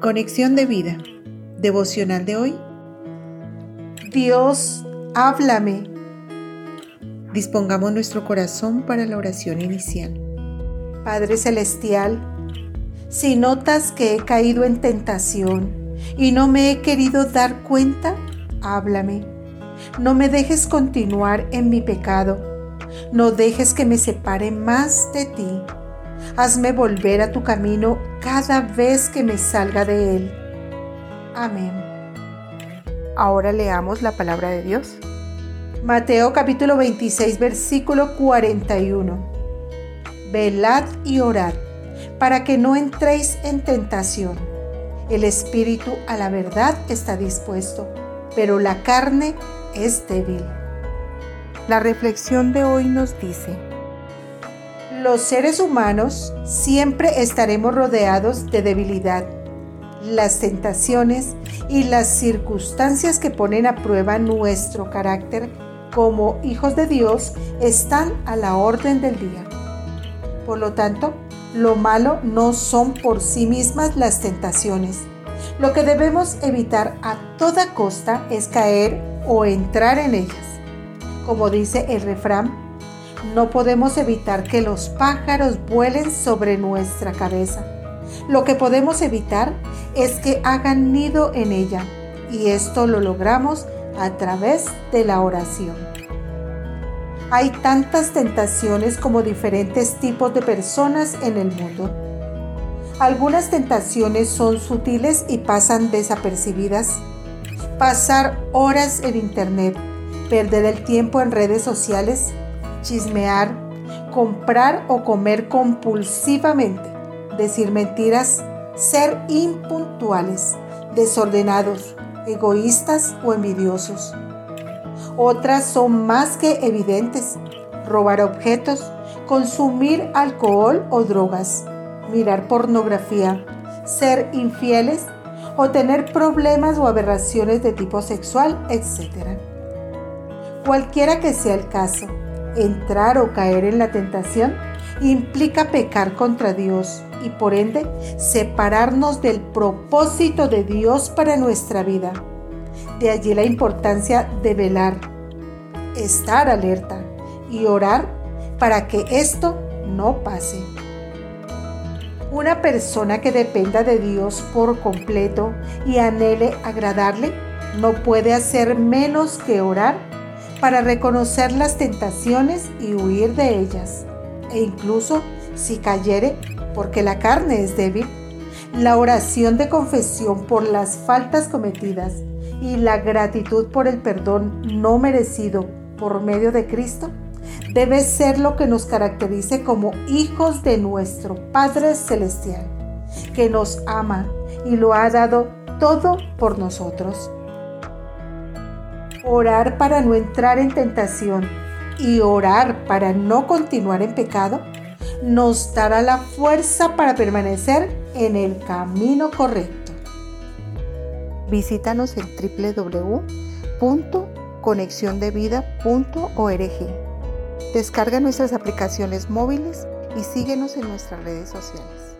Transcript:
Conexión de vida. Devocional de hoy. Dios, háblame. Dispongamos nuestro corazón para la oración inicial. Padre Celestial, si notas que he caído en tentación y no me he querido dar cuenta, háblame. No me dejes continuar en mi pecado. No dejes que me separe más de ti. Hazme volver a tu camino cada vez que me salga de él. Amén. Ahora leamos la palabra de Dios. Mateo capítulo 26 versículo 41. Velad y orad para que no entréis en tentación. El espíritu a la verdad está dispuesto, pero la carne es débil. La reflexión de hoy nos dice, los seres humanos siempre estaremos rodeados de debilidad. Las tentaciones y las circunstancias que ponen a prueba nuestro carácter como hijos de Dios están a la orden del día. Por lo tanto, lo malo no son por sí mismas las tentaciones. Lo que debemos evitar a toda costa es caer o entrar en ellas. Como dice el refrán, no podemos evitar que los pájaros vuelen sobre nuestra cabeza. Lo que podemos evitar es que hagan nido en ella y esto lo logramos a través de la oración. Hay tantas tentaciones como diferentes tipos de personas en el mundo. Algunas tentaciones son sutiles y pasan desapercibidas. Pasar horas en Internet, perder el tiempo en redes sociales, chismear, comprar o comer compulsivamente, decir mentiras, ser impuntuales, desordenados, egoístas o envidiosos. Otras son más que evidentes, robar objetos, consumir alcohol o drogas, mirar pornografía, ser infieles o tener problemas o aberraciones de tipo sexual, etc. Cualquiera que sea el caso, entrar o caer en la tentación implica pecar contra Dios y por ende separarnos del propósito de Dios para nuestra vida. De allí la importancia de velar, estar alerta y orar para que esto no pase. Una persona que dependa de Dios por completo y anhele agradarle no puede hacer menos que orar para reconocer las tentaciones y huir de ellas. E incluso si cayere, porque la carne es débil, la oración de confesión por las faltas cometidas y la gratitud por el perdón no merecido por medio de Cristo debe ser lo que nos caracterice como hijos de nuestro Padre Celestial, que nos ama y lo ha dado todo por nosotros orar para no entrar en tentación y orar para no continuar en pecado, nos dará la fuerza para permanecer en el camino correcto. Visítanos en www.conexiondevida.org. Descarga nuestras aplicaciones móviles y síguenos en nuestras redes sociales.